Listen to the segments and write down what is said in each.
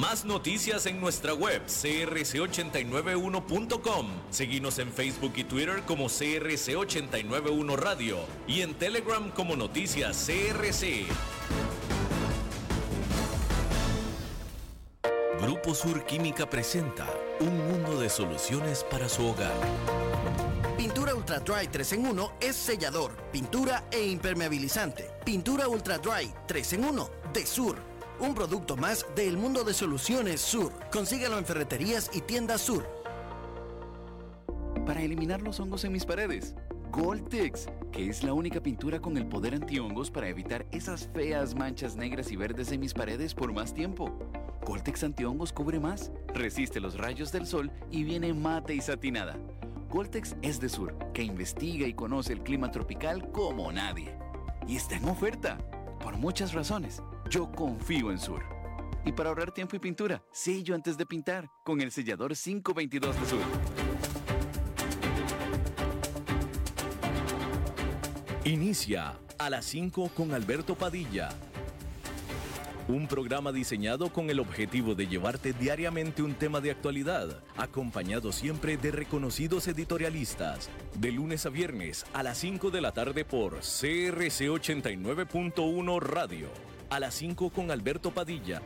Más noticias en nuestra web crc891.com. Seguimos en Facebook y Twitter como CRC891 Radio y en Telegram como Noticias CRC. Grupo Sur Química presenta un mundo de soluciones para su hogar. Pintura Ultra Dry 3 en 1 es sellador, pintura e impermeabilizante. Pintura Ultra Dry 3 en 1 de Sur. Un producto más del mundo de soluciones Sur. Consíguelo en ferreterías y tiendas Sur. Para eliminar los hongos en mis paredes. Goltex, que es la única pintura con el poder antihongos para evitar esas feas manchas negras y verdes en mis paredes por más tiempo. Goltex antihongos cubre más, resiste los rayos del sol y viene mate y satinada. Goltex es de Sur, que investiga y conoce el clima tropical como nadie. Y está en oferta, por muchas razones. Yo confío en Sur. Y para ahorrar tiempo y pintura, sello antes de pintar con el sellador 522 de Sur. Inicia a las 5 con Alberto Padilla un programa diseñado con el objetivo de llevarte diariamente un tema de actualidad, acompañado siempre de reconocidos editorialistas. De lunes a viernes a las 5 de la tarde por CRC 89.1 Radio. A las 5 con Alberto Padilla.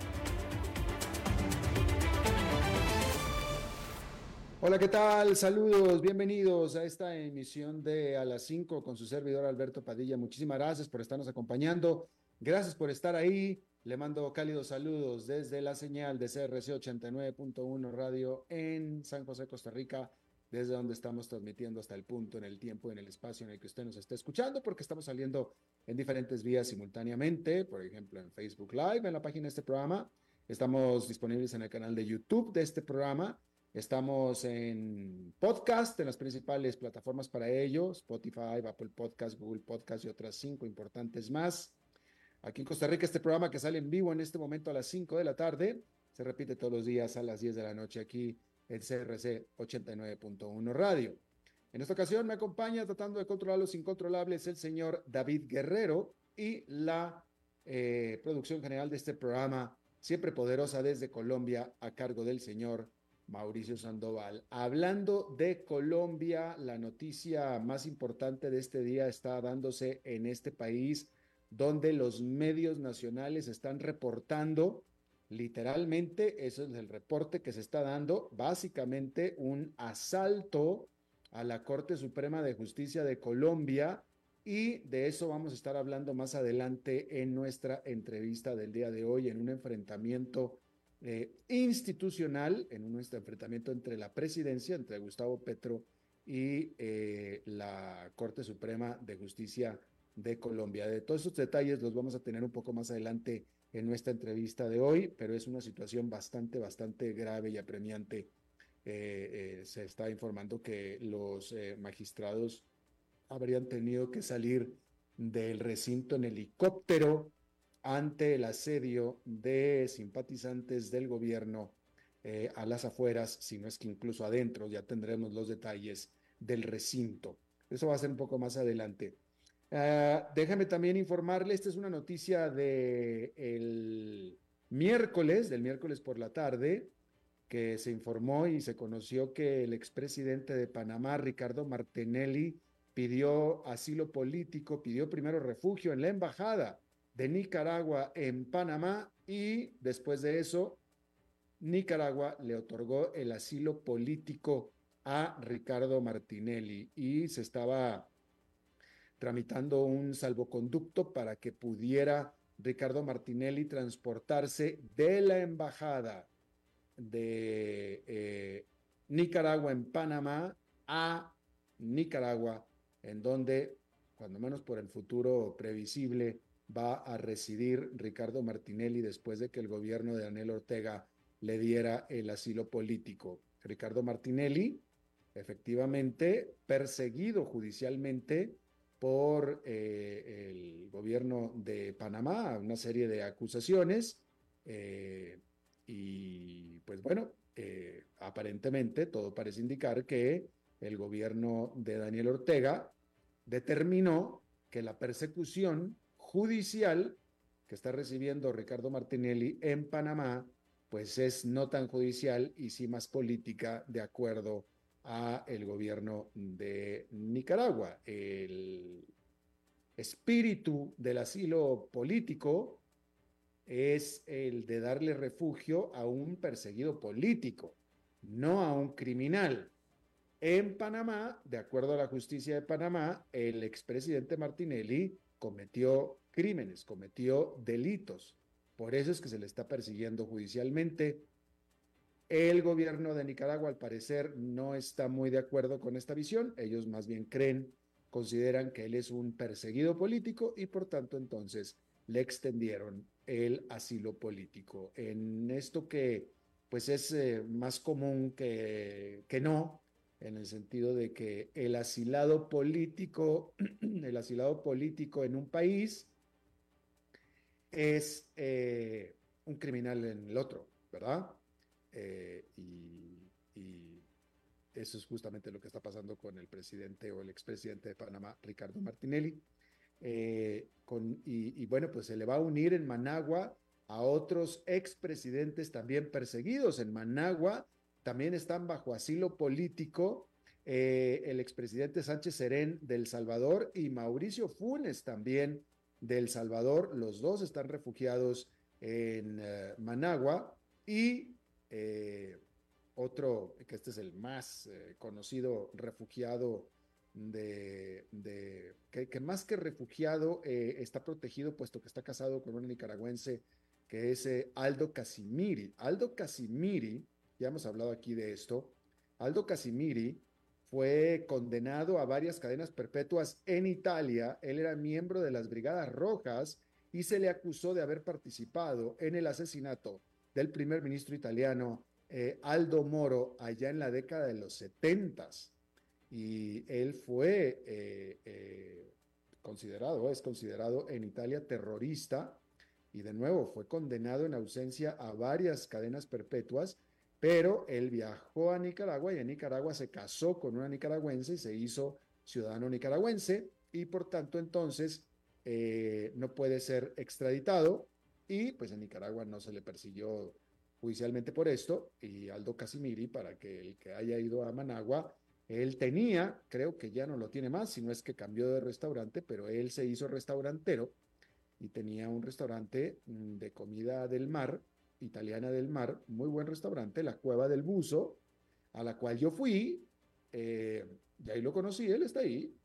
Hola, ¿qué tal? Saludos, bienvenidos a esta emisión de A las 5 con su servidor Alberto Padilla. Muchísimas gracias por estarnos acompañando. Gracias por estar ahí. Le mando cálidos saludos desde la señal de CRC 89.1 Radio en San José, Costa Rica, desde donde estamos transmitiendo hasta el punto, en el tiempo, en el espacio en el que usted nos está escuchando, porque estamos saliendo en diferentes vías simultáneamente, por ejemplo en Facebook Live, en la página de este programa. Estamos disponibles en el canal de YouTube de este programa. Estamos en podcast, en las principales plataformas para ello, Spotify, Apple Podcast, Google Podcast y otras cinco importantes más. Aquí en Costa Rica, este programa que sale en vivo en este momento a las 5 de la tarde, se repite todos los días a las 10 de la noche aquí en CRC 89.1 Radio. En esta ocasión me acompaña tratando de controlar los incontrolables el señor David Guerrero y la eh, producción general de este programa, siempre poderosa desde Colombia, a cargo del señor Mauricio Sandoval. Hablando de Colombia, la noticia más importante de este día está dándose en este país donde los medios nacionales están reportando, literalmente, eso es el reporte que se está dando, básicamente un asalto a la Corte Suprema de Justicia de Colombia y de eso vamos a estar hablando más adelante en nuestra entrevista del día de hoy, en un enfrentamiento eh, institucional, en un enfrentamiento entre la presidencia, entre Gustavo Petro y eh, la Corte Suprema de Justicia de Colombia. De todos esos detalles los vamos a tener un poco más adelante en nuestra entrevista de hoy, pero es una situación bastante, bastante grave y apremiante. Eh, eh, se está informando que los eh, magistrados habrían tenido que salir del recinto en helicóptero ante el asedio de simpatizantes del gobierno a las afueras, si no es que incluso adentro, ya tendremos los detalles del recinto. Eso va a ser un poco más adelante. Uh, déjame también informarle, esta es una noticia el miércoles, del miércoles por la tarde, que se informó y se conoció que el expresidente de Panamá, Ricardo Martinelli, pidió asilo político, pidió primero refugio en la embajada de Nicaragua en Panamá y después de eso, Nicaragua le otorgó el asilo político a Ricardo Martinelli y se estaba tramitando un salvoconducto para que pudiera Ricardo Martinelli transportarse de la embajada de eh, Nicaragua en Panamá a Nicaragua, en donde, cuando menos por el futuro previsible, va a residir Ricardo Martinelli después de que el gobierno de Daniel Ortega le diera el asilo político. Ricardo Martinelli, efectivamente, perseguido judicialmente, por eh, el gobierno de Panamá, una serie de acusaciones. Eh, y pues bueno, eh, aparentemente todo parece indicar que el gobierno de Daniel Ortega determinó que la persecución judicial que está recibiendo Ricardo Martinelli en Panamá pues es no tan judicial y sí más política de acuerdo a el gobierno de Nicaragua. El espíritu del asilo político es el de darle refugio a un perseguido político, no a un criminal. En Panamá, de acuerdo a la justicia de Panamá, el expresidente Martinelli cometió crímenes, cometió delitos. Por eso es que se le está persiguiendo judicialmente. El gobierno de Nicaragua, al parecer, no está muy de acuerdo con esta visión. Ellos más bien creen, consideran que él es un perseguido político y por tanto entonces le extendieron el asilo político. En esto que pues es eh, más común que, que no, en el sentido de que el asilado político, el asilado político en un país es eh, un criminal en el otro, ¿verdad? Eh, y, eso es justamente lo que está pasando con el presidente o el expresidente de Panamá, Ricardo Martinelli. Eh, y, bueno, pues se le va a unir en Managua a otros expresidentes también perseguidos. En Managua también están bajo asilo político eh, el expresidente Sánchez Serén del Salvador y Mauricio Funes también del Salvador. Los dos están refugiados en Managua y otro, que este es el más conocido refugiado de, que, más que refugiado eh, está protegido puesto que está casado con una nicaragüense que es eh, Aldo Casimiri. Aldo Casimiri, ya hemos hablado aquí de esto, Aldo Casimiri fue condenado a varias cadenas perpetuas en Italia. Él era miembro de las Brigadas Rojas y se le acusó de haber participado en el asesinato del primer ministro italiano eh, Aldo Moro allá en la década de los setentas. Y él fue eh, eh, considerado, es considerado en Italia terrorista y de nuevo fue condenado en ausencia a varias cadenas perpetuas, pero él viajó a Nicaragua y en Nicaragua se casó con una nicaragüense y se hizo ciudadano nicaragüense y por tanto entonces no puede ser extraditado y pues en Nicaragua no se le persiguió judicialmente por esto y Aldo Casimiri para que el que haya ido a Managua él tenía, creo que ya no lo tiene más, si no es que cambió de restaurante, pero él se hizo restaurantero y tenía un restaurante mm, de comida del mar, italiana del mar, muy buen restaurante, la Cueva del Buzo, a la cual yo fui, eh, y ahí lo conocí, él está ahí,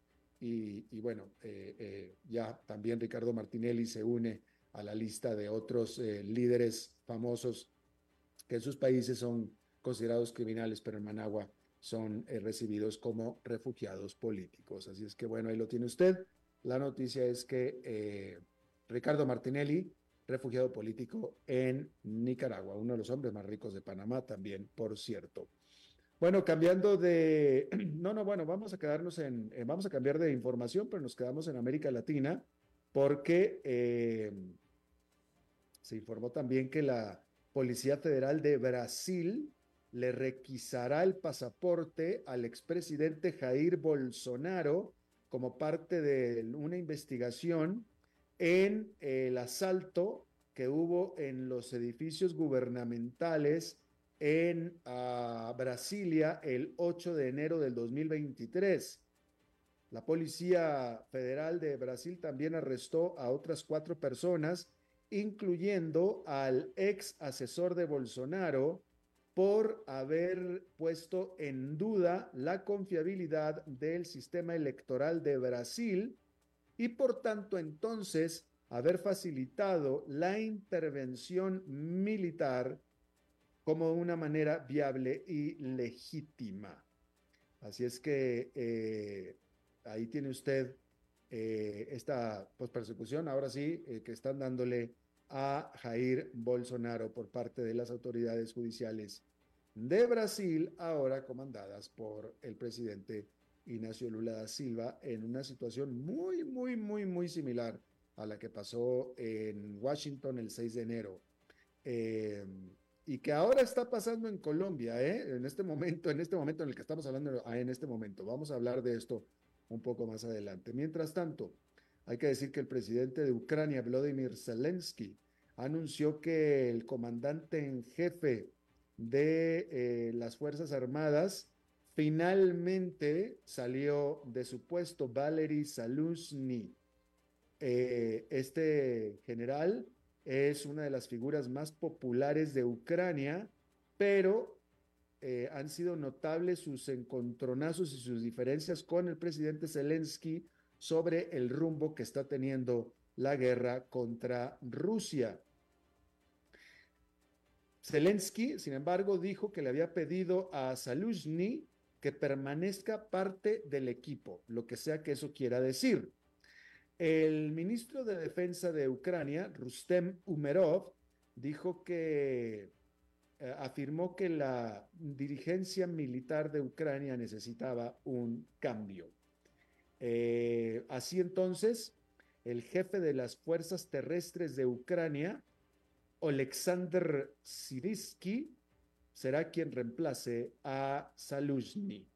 y, bueno, eh, eh, ya también Ricardo Martinelli se une a la lista de otros líderes famosos que en sus países son considerados criminales, pero en Managua son eh, recibidos como refugiados políticos. Así es que bueno, ahí lo tiene usted. La noticia es que eh, Ricardo Martinelli, refugiado político en Nicaragua, uno de los hombres más ricos de Panamá también, por cierto. Bueno, cambiando de, no, no, bueno, vamos a quedarnos en, eh, vamos a cambiar de información, pero nos quedamos en América Latina porque se informó también que la Policía Federal de Brasil le requisará el pasaporte al expresidente Jair Bolsonaro como parte de una investigación en el asalto que hubo en los edificios gubernamentales en ah, Brasilia el 8 de enero del 2023. La Policía Federal de Brasil también arrestó a otras cuatro personas, incluyendo al ex asesor de Bolsonaro, por haber puesto en duda la confiabilidad del sistema electoral de Brasil y por tanto entonces haber facilitado la intervención militar como una manera viable y legítima. Así es que eh, ahí tiene usted eh, esta pues, persecución, ahora sí, eh, que están dándole a Jair Bolsonaro por parte de las autoridades judiciales de Brasil, ahora comandadas por el presidente Ignacio Lula da Silva, en una situación muy, muy, muy, muy similar a la que pasó en Washington el 6 de enero. Eh, y que ahora está pasando en Colombia, en este momento, en este momento en el que estamos hablando, ah, en este momento. Vamos a hablar de esto un poco más adelante. Mientras tanto, hay que decir que el presidente de Ucrania, Vladimir Zelensky, anunció que el comandante en jefe de eh, las Fuerzas Armadas finalmente salió de su puesto, Valery Saluzny. Eh, este general es una de las figuras más populares de Ucrania, pero eh, han sido notables sus encontronazos y sus diferencias con el presidente Zelensky sobre el rumbo que está teniendo la guerra contra Rusia. Zelensky, sin embargo, dijo que le había pedido a Saluzny que permanezca parte del equipo, lo que sea que eso quiera decir. El ministro de Defensa de Ucrania, Rustem Umerov, dijo que afirmó que la dirigencia militar de Ucrania necesitaba un cambio. Eh, así entonces, el jefe de las fuerzas terrestres de Ucrania, Oleksandr Sirisky, será quien reemplace a Saluzny.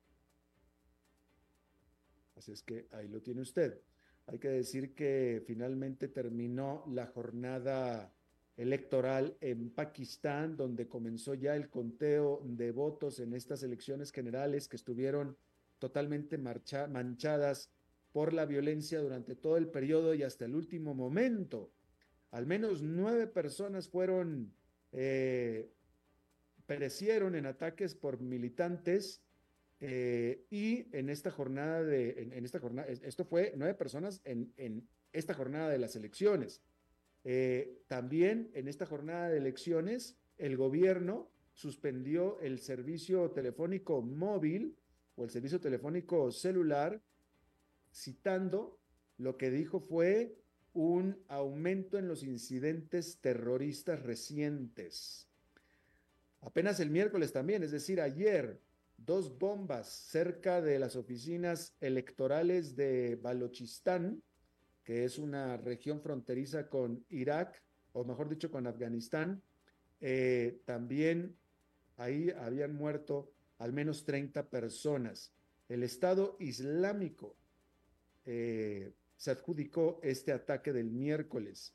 Así es que ahí lo tiene usted. Hay que decir que finalmente terminó la jornada electoral en Pakistán, donde comenzó ya el conteo de votos en estas elecciones generales que estuvieron totalmente manchadas por la violencia durante todo el periodo y hasta el último momento. Al menos nueve personas fueron, eh, perecieron en ataques por militantes eh, y en esta jornada de, en, esta jornada, esto fue nueve personas en, en esta jornada de las elecciones. Eh, también en esta jornada de elecciones, el gobierno suspendió el servicio telefónico móvil o el servicio telefónico celular, citando lo que dijo fue un aumento en los incidentes terroristas recientes. Apenas el miércoles también, es decir, ayer, dos bombas cerca de las oficinas electorales de Balochistán, que es una región fronteriza con Irak, o mejor dicho, con Afganistán. Eh, también ahí habían muerto al menos 30 personas. El Estado Islámico eh, se adjudicó este ataque del miércoles.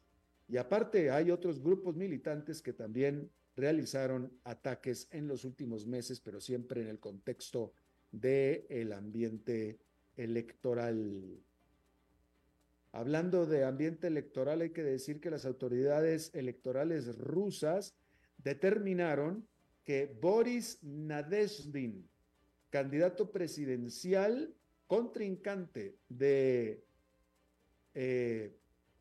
Y aparte hay otros grupos militantes que también realizaron ataques en los últimos meses, pero siempre en el contexto del el ambiente electoral. Hablando de ambiente electoral, hay que decir que las autoridades electorales rusas determinaron que Boris Nadezhdin, candidato presidencial contrincante de eh,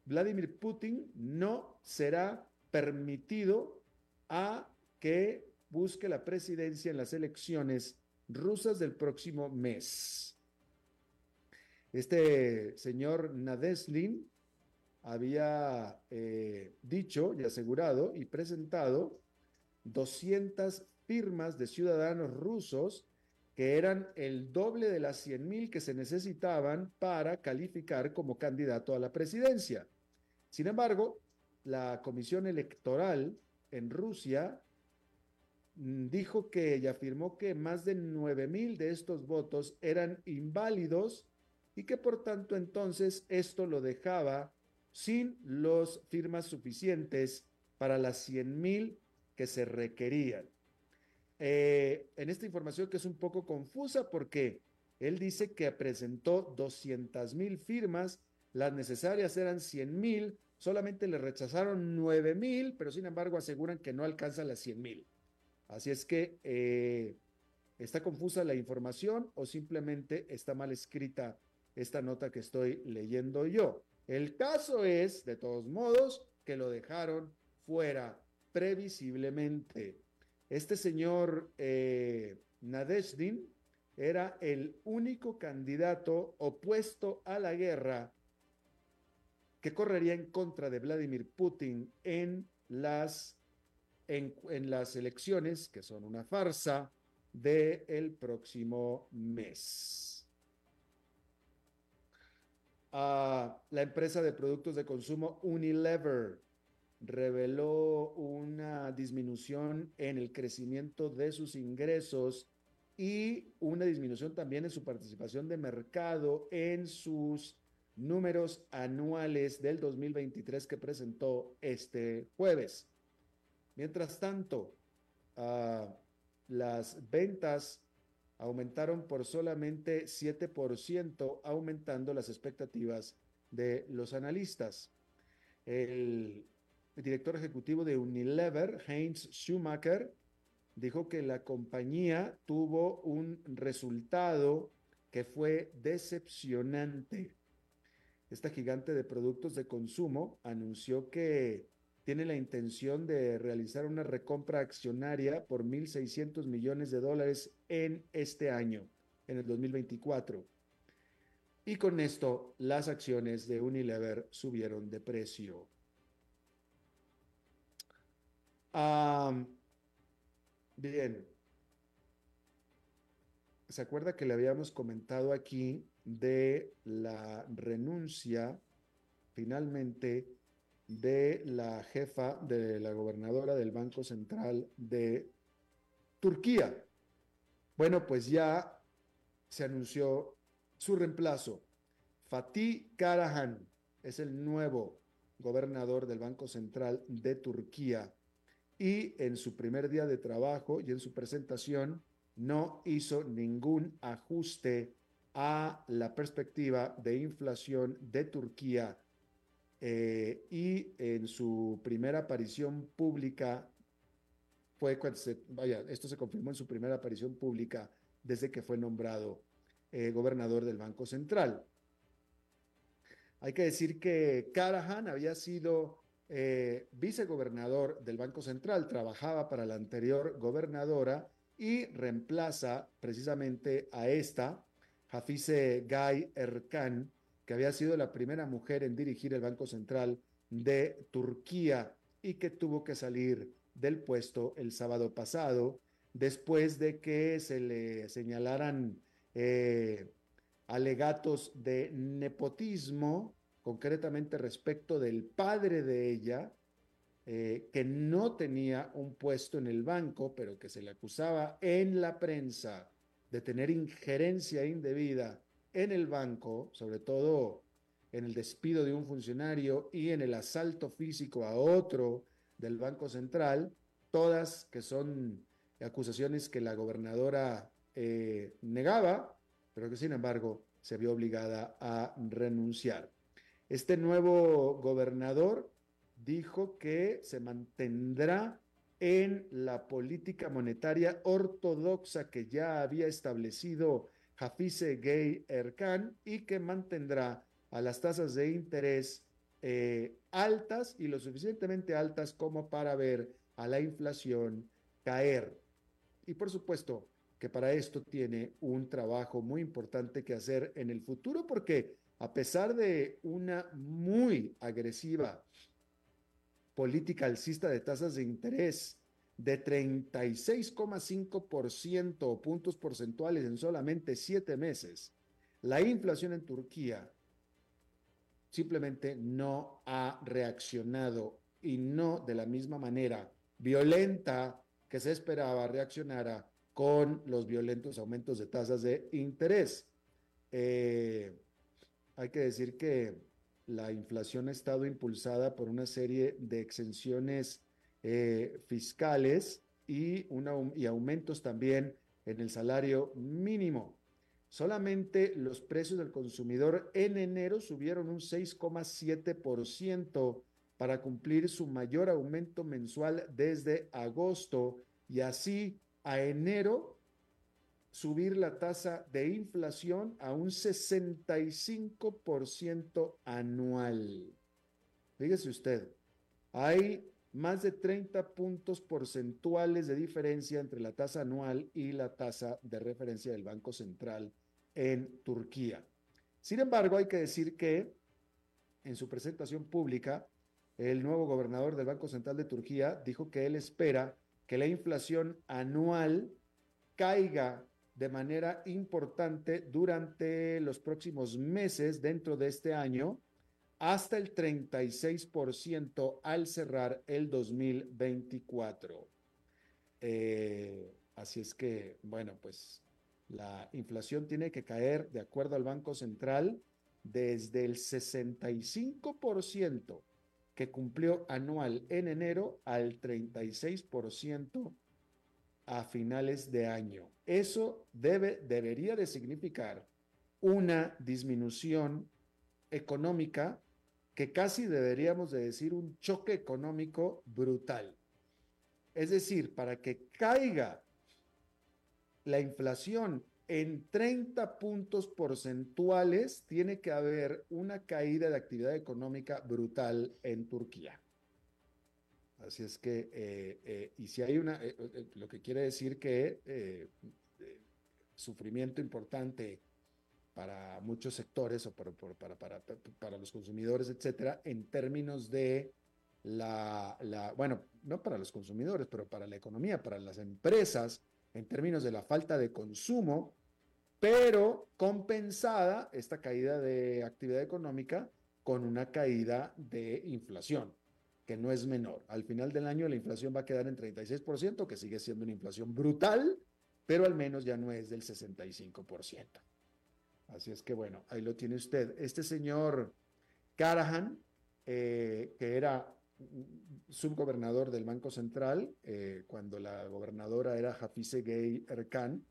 Vladimir Putin, no será permitido a que busque la presidencia en las elecciones rusas del próximo mes. Este señor Nadeslin había eh, dicho y asegurado y presentado 200 firmas de ciudadanos rusos que eran el doble de las 100 mil que se necesitaban para calificar como candidato a la presidencia. Sin embargo, la Comisión Electoral en Rusia mm, dijo que y afirmó que más de 9 mil de estos votos eran inválidos y que por tanto entonces esto lo dejaba sin los firmas suficientes para las 100 mil que se requerían. Eh, en esta información que es un poco confusa porque él dice que presentó 200 mil firmas, las necesarias eran 100 mil, solamente le rechazaron 9 mil, pero sin embargo aseguran que no alcanza las 100 mil. Así es que eh, está confusa la información o simplemente está mal escrita esta nota que estoy leyendo yo. El caso es, de todos modos, que lo dejaron fuera previsiblemente. Este señor eh, Nadezhdin era el único candidato opuesto a la guerra que correría en contra de Vladimir Putin en las, en, las elecciones, que son una farsa, del el próximo mes la empresa de productos de consumo Unilever reveló una disminución en el crecimiento de sus ingresos y una disminución también en su participación de mercado en sus números anuales del 2023 que presentó este jueves. Mientras tanto, uh, las ventas aumentaron por solamente 7%, aumentando las expectativas de los analistas. El director ejecutivo de Unilever, Heinz Schumacher, dijo que la compañía tuvo un resultado que fue decepcionante. Esta gigante de productos de consumo anunció que tiene la intención de realizar una recompra accionaria por 1.600 millones de dólares en este año, en el 2024. Y con esto las acciones de Unilever subieron de precio. bien. ¿Se acuerda que le habíamos comentado aquí de la renuncia finalmente de la jefa de la gobernadora del Banco Central de Turquía. Bueno, pues ya se anunció su reemplazo. Fatih Karahan es el nuevo gobernador del Banco Central de Turquía y en su primer día de trabajo y en su presentación no hizo ningún ajuste a la perspectiva de inflación de Turquía eh, y en su primera aparición pública fue esto se confirmó en su primera aparición pública desde que fue nombrado eh, gobernador del Banco Central. Hay que decir que Karahan había sido eh, vicegobernador del Banco Central, trabajaba para la anterior gobernadora y reemplaza precisamente a esta, Hafize Gay Erkan, que había sido la primera mujer en dirigir el Banco Central de Turquía y que tuvo que salir del puesto el sábado pasado después de que se le señalaran eh, alegatos de nepotismo, concretamente respecto del padre de ella, eh, que no tenía un puesto en el banco, pero que se le acusaba en la prensa de tener injerencia indebida en el banco, sobre todo en el despido de un funcionario y en el asalto físico a otro del Banco Central, todas que son acusaciones que la gobernadora eh, negaba, pero que sin embargo se vio obligada a renunciar. Este nuevo gobernador dijo que se mantendrá en la política monetaria ortodoxa que ya había establecido Hafize Gay Erkan y que mantendrá a las tasas de interés eh, altas y lo suficientemente altas como para ver a la inflación caer. Y por supuesto que para esto tiene un trabajo muy importante que hacer en el futuro porque a pesar de una muy agresiva política alcista de tasas de interés de 36,5% puntos porcentuales en solamente siete meses, la inflación en Turquía simplemente no ha reaccionado y no de la misma manera violenta que se esperaba reaccionara con los violentos aumentos de tasas de interés. Eh, hay que decir que la inflación ha estado impulsada por una serie de exenciones eh, fiscales y, y aumentos también en el salario mínimo. Solamente los precios del consumidor en enero subieron un 6,7% para cumplir su mayor aumento mensual desde agosto y así a enero subir la tasa de inflación a un 65% anual. Fíjese usted, hay más de 30 puntos porcentuales de diferencia entre la tasa anual y la tasa de referencia del Banco Central en Turquía. Sin embargo, hay que decir que en su presentación pública, el nuevo gobernador del Banco Central de Turquía dijo que él espera que la inflación anual caiga de manera importante durante los próximos meses dentro de este año hasta el 36% al cerrar el 2024. Eh, así es que, bueno, pues la inflación tiene que caer, de acuerdo al Banco Central, desde el 65% que cumplió anual en enero al 36% a finales de año. Eso debe, debería de significar una disminución económica que casi deberíamos de decir un choque económico brutal. Es decir, para que caiga la inflación en 30 puntos porcentuales, tiene que haber una caída de actividad económica brutal en Turquía. Así es que, eh, eh, y si hay una, eh, lo que quiere decir que sufrimiento importante para muchos sectores o para, para, para, para, los consumidores, etcétera, en términos de la, la, bueno, no para los consumidores, pero para la economía, para las empresas, en términos de la falta de consumo, pero compensada esta caída de actividad económica con una caída de inflación, que no es menor. Al final del año la inflación va a quedar en 36%, que sigue siendo una inflación brutal, pero al menos ya no es del 65%. Así es que bueno, ahí lo tiene usted. Este señor Carahan, eh, que era subgobernador del Banco Central, eh, cuando la gobernadora era Hafize Gay Erkan,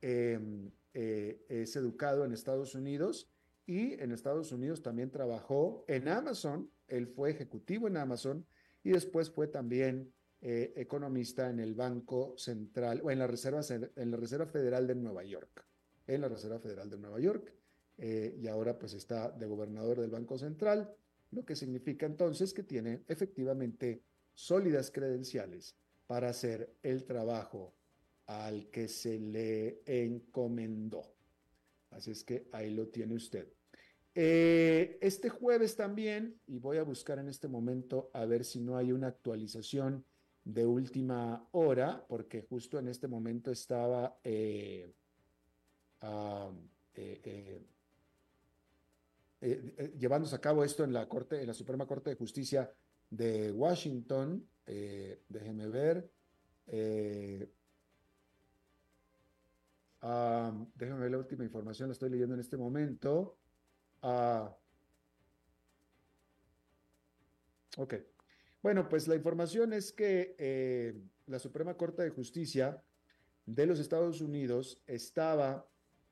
em, eh, es educado en Estados Unidos y en Estados Unidos también trabajó en Amazon, él fue ejecutivo en Amazon y después fue también economista en el Banco Central o en la, Reserva, en la Reserva Federal de Nueva York, en la Reserva Federal de Nueva York, y ahora pues está de gobernador del Banco Central lo que significa entonces que tiene efectivamente sólidas credenciales para hacer el trabajo al que se le encomendó. Así es que ahí lo tiene usted. Eh, este jueves también, y voy a buscar en este momento a ver si no hay una actualización de última hora, porque justo en este momento estaba eh, eh, eh, eh, llevándose a cabo esto en la Corte, en la Suprema Corte de Justicia de Washington. Déjeme ver. Déjeme ver la última información, la estoy leyendo en este momento. Ah, ok. Bueno, pues la información es que la Suprema Corte de Justicia de los Estados Unidos estaba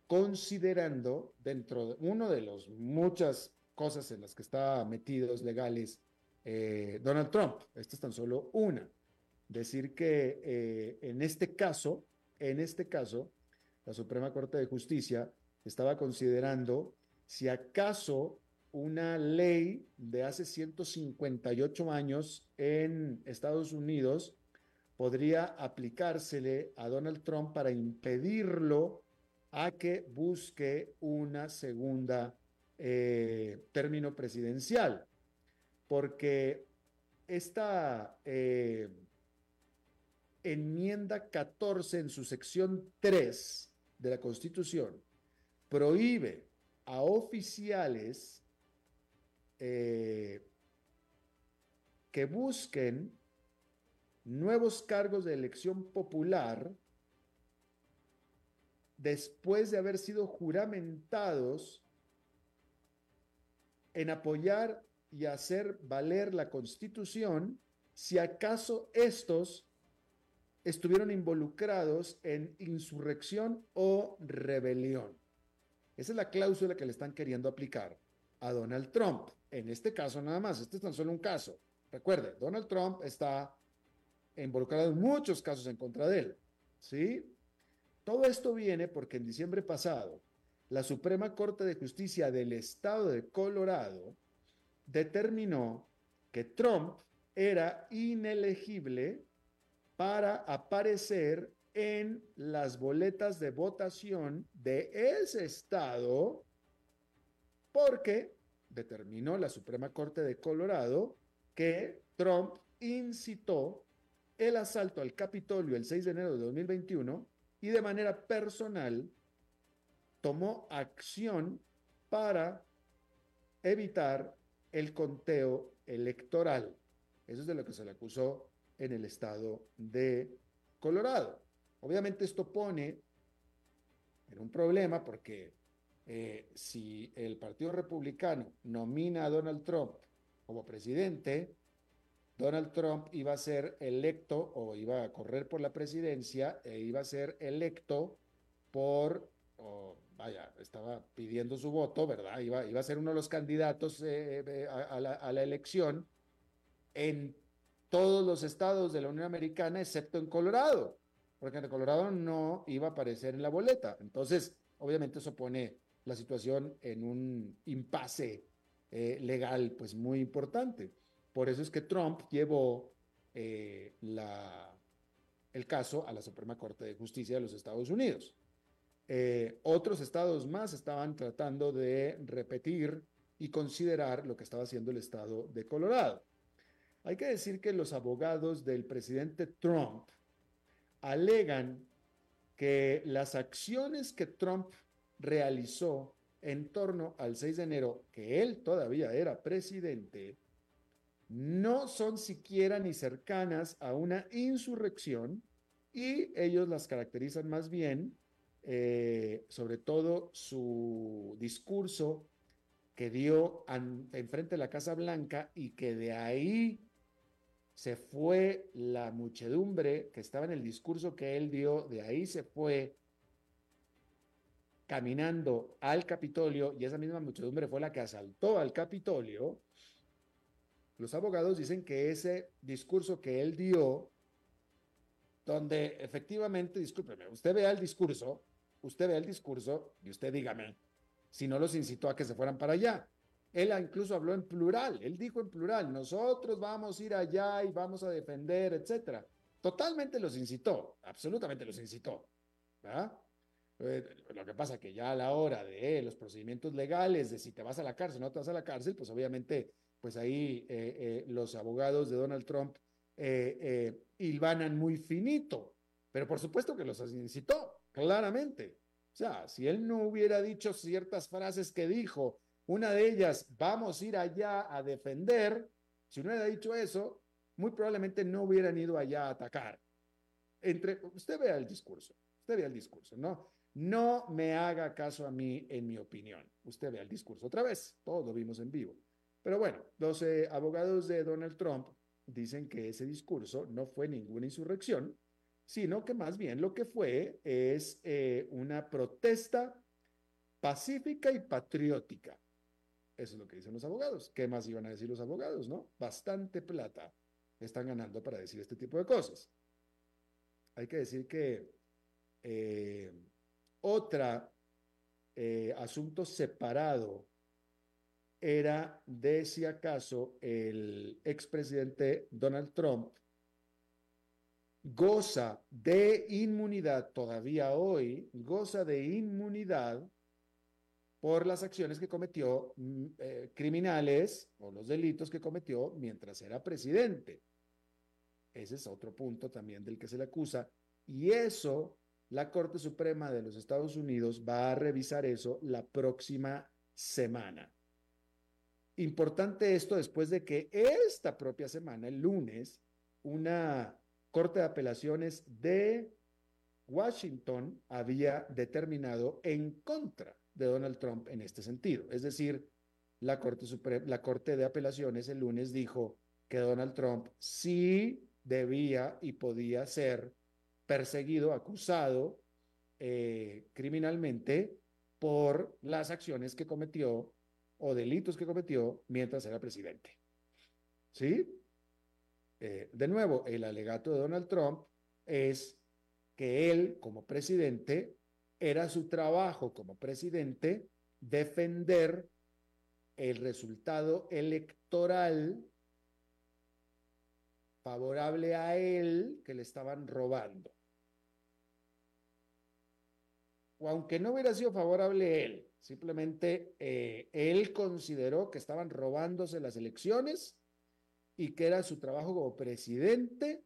considerando dentro de uno de las muchas cosas en las que está metidos legales eh, Donald Trump. Esta es tan solo una. Decir que eh, en este caso, en este caso, la Suprema Corte de Justicia estaba considerando si acaso una ley de hace 158 años en Estados Unidos podría aplicársele a Donald Trump para impedirlo a que busque una segunda eh, término presidencial, porque esta eh, enmienda 14 en su sección 3 de la Constitución prohíbe a oficiales eh, que busquen nuevos cargos de elección popular después de haber sido juramentados en apoyar y hacer valer la constitución, si acaso estos estuvieron involucrados en insurrección o rebelión. Esa es la cláusula que le están queriendo aplicar a Donald Trump. En este caso nada más, este es tan solo un caso. Recuerde, Donald Trump está involucrado en muchos casos en contra de él. ¿Sí? Todo esto viene porque en diciembre pasado, la Suprema Corte de Justicia del Estado de Colorado determinó que Trump era inelegible para aparecer en las boletas de votación de ese estado porque determinó la Suprema Corte de Colorado que Trump incitó el asalto al Capitolio el 6 de enero de 2021 y de manera personal tomó acción para evitar el conteo electoral. Eso es de lo que se le acusó en el estado de Colorado. Obviamente esto pone en un problema porque eh, si el Partido Republicano nomina a Donald Trump como presidente, Donald Trump iba a ser electo o iba a correr por la presidencia e iba a ser electo por, vaya, estaba pidiendo su voto, ¿verdad? Iba, iba a ser uno de los candidatos eh, eh, a, la, a la elección en todos los estados de la Unión Americana, excepto en Colorado, porque en Colorado no iba a aparecer en la boleta. Entonces, obviamente eso pone la situación en un impasse eh, legal pues muy importante. Por eso es que Trump llevó eh, el caso a la Suprema Corte de Justicia de los Estados Unidos. Eh, otros estados más estaban tratando de repetir y considerar lo que estaba haciendo el estado de Colorado. Hay que decir que los abogados del presidente Trump alegan que las acciones que Trump realizó en torno al 6 de enero, que él todavía era presidente, no son siquiera ni cercanas a una insurrección y ellos las caracterizan más bien, eh, sobre todo su discurso que dio enfrente de la Casa Blanca y que de ahí se fue la muchedumbre que estaba en el discurso que él dio, de ahí se fue caminando al Capitolio y esa misma muchedumbre fue la que asaltó al Capitolio, los abogados dicen que ese discurso que él dio, donde efectivamente, discúlpeme, usted vea el discurso, usted vea el discurso y usted dígame si no los incitó a que se fueran para allá. Él incluso habló en plural, él dijo en plural, nosotros vamos a ir allá y vamos a defender, etcétera. Totalmente los incitó, absolutamente los incitó. ¿verdad? Eh, lo que pasa que ya a la hora de los procedimientos legales, de si te vas a la cárcel o no te vas a la cárcel, pues obviamente, pues ahí eh, eh, los abogados de Donald Trump hilvanan muy finito. Pero por supuesto que los incitó, claramente. O sea, si él no hubiera dicho ciertas frases que dijo, una de ellas, vamos a ir allá a defender, si no hubiera dicho eso, muy probablemente no hubieran ido allá a atacar. Entre, usted vea el discurso, usted vea el discurso, ¿no? No me haga caso a mí en mi opinión. Usted vea el discurso otra vez, todos lo vimos en vivo. Pero bueno, los eh, abogados de Donald Trump dicen que ese discurso no fue ninguna insurrección, sino que más bien lo que fue es eh, una protesta pacífica y patriótica. Eso es lo que dicen los abogados. ¿Qué más iban a decir los abogados, no? Bastante plata están ganando para decir este tipo de cosas. Hay que decir que eh, otra eh, asunto separado era de si acaso el expresidente Donald Trump goza de inmunidad todavía hoy, goza de inmunidad por las acciones que cometió mm, eh, criminales o los delitos que cometió mientras era presidente. Ese es otro punto también del que se le acusa. Y eso la Corte Suprema de los Estados Unidos va a revisar eso la próxima semana. Importante esto después de que esta propia semana, el lunes, una Corte de Apelaciones de Washington había determinado en contra de Donald Trump en este sentido. Es decir, la Corte, la Corte de Apelaciones el lunes dijo que Donald Trump sí debía y podía ser perseguido, acusado eh, criminalmente por las acciones que cometió o delitos que cometió mientras era presidente. ¿Sí? Eh, de nuevo, el alegato de Donald Trump es que él, como presidente, era su trabajo como presidente defender el resultado electoral favorable a él que le estaban robando o aunque no hubiera sido favorable él, simplemente eh, él consideró que estaban robándose las elecciones y que era su trabajo como presidente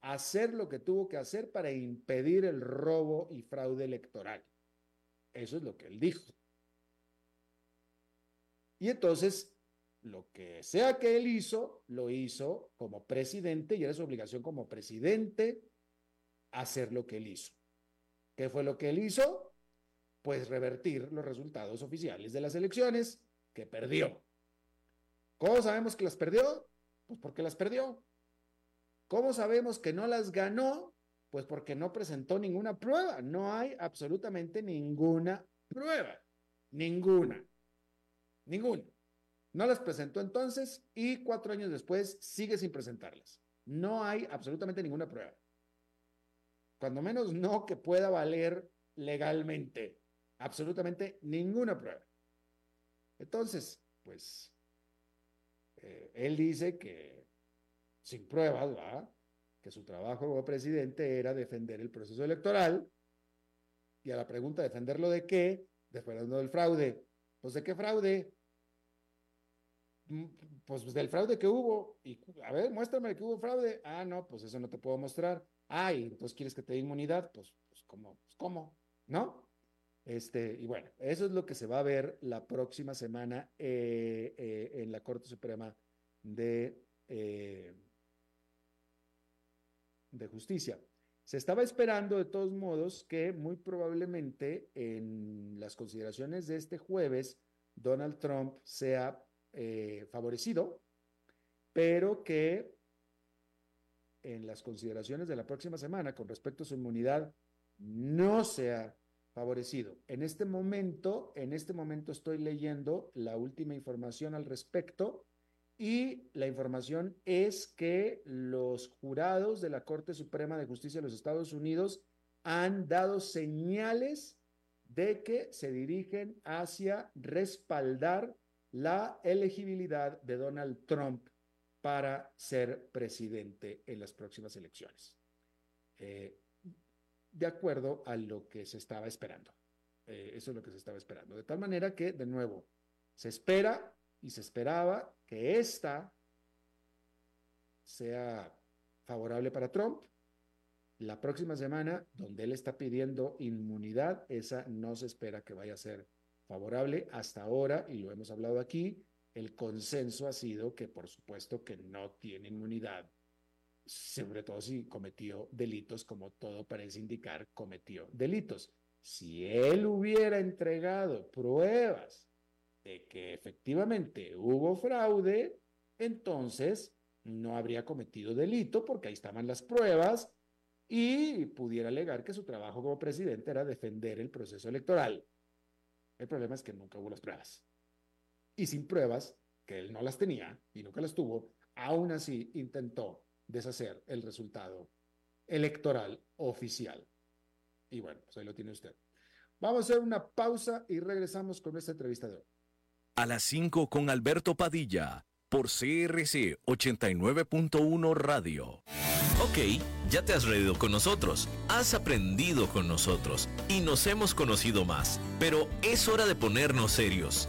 hacer lo que tuvo que hacer para impedir el robo y fraude electoral. Eso es lo que él dijo. Y entonces, lo que sea que él hizo, lo hizo como presidente y era su obligación como presidente hacer lo que él hizo. ¿Qué fue lo que él hizo? Pues revertir los resultados oficiales de las elecciones que perdió. ¿Cómo sabemos que las perdió? Pues porque las perdió. ¿Cómo sabemos que no las ganó? Pues porque no presentó ninguna prueba. No hay absolutamente ninguna prueba. Ninguna. Ninguna. No las presentó entonces y cuatro años después sigue sin presentarlas. No hay absolutamente ninguna prueba. Cuando menos no que pueda valer legalmente. Absolutamente ninguna prueba. Entonces, pues, eh, él dice que sin pruebas, ¿va? que su trabajo como presidente era defender el proceso electoral. Y a la pregunta, ¿defenderlo de qué? Defenderlo del fraude. Pues, ¿de qué fraude? Mm, pues del fraude que hubo. Y, a ver, muéstrame que hubo fraude. Ah, no, pues eso no te puedo mostrar. Ay, entonces quieres que te dé inmunidad. Pues, pues ¿cómo? Pues, ¿Cómo? ¿No? Este, y bueno, eso es lo que se va a ver la próxima semana eh, eh, en la Corte Suprema de, eh, de Justicia. Se estaba esperando de todos modos que muy probablemente en las consideraciones de este jueves Donald Trump sea favorecido, pero que en las consideraciones de la próxima semana con respecto a su inmunidad no sea favorecido. En este momento, en este momento estoy leyendo la última información al respecto y la información es que los jurados de la Corte Suprema de Justicia de los Estados Unidos han dado señales de que se dirigen hacia respaldar la elegibilidad de Donald Trump para ser presidente en las próximas elecciones. Eh, de acuerdo a lo que se estaba esperando. Eh, eso es lo que se estaba esperando. De tal manera que, de nuevo, se espera y se esperaba que esta sea favorable para Trump. La próxima semana, donde él está pidiendo inmunidad, esa no se espera que vaya a ser favorable. Hasta ahora, y lo hemos hablado aquí, el consenso ha sido que por supuesto que no tiene inmunidad sobre todo si cometió delitos, como todo parece indicar, cometió delitos. Si él hubiera entregado pruebas de que efectivamente hubo fraude, entonces no habría cometido delito porque ahí estaban las pruebas y pudiera alegar que su trabajo como presidente era defender el proceso electoral. El problema es que nunca hubo las pruebas. Y sin pruebas, que él no las tenía y nunca las tuvo, aún así intentó deshacer el resultado electoral oficial. Y bueno, pues ahí lo tiene usted. Vamos a hacer una pausa y regresamos con esta entrevista de hoy. A las 5 con Alberto Padilla, por CRC 89.1 Radio. Ok, ya te has reído con nosotros, has aprendido con nosotros y nos hemos conocido más, pero es hora de ponernos serios.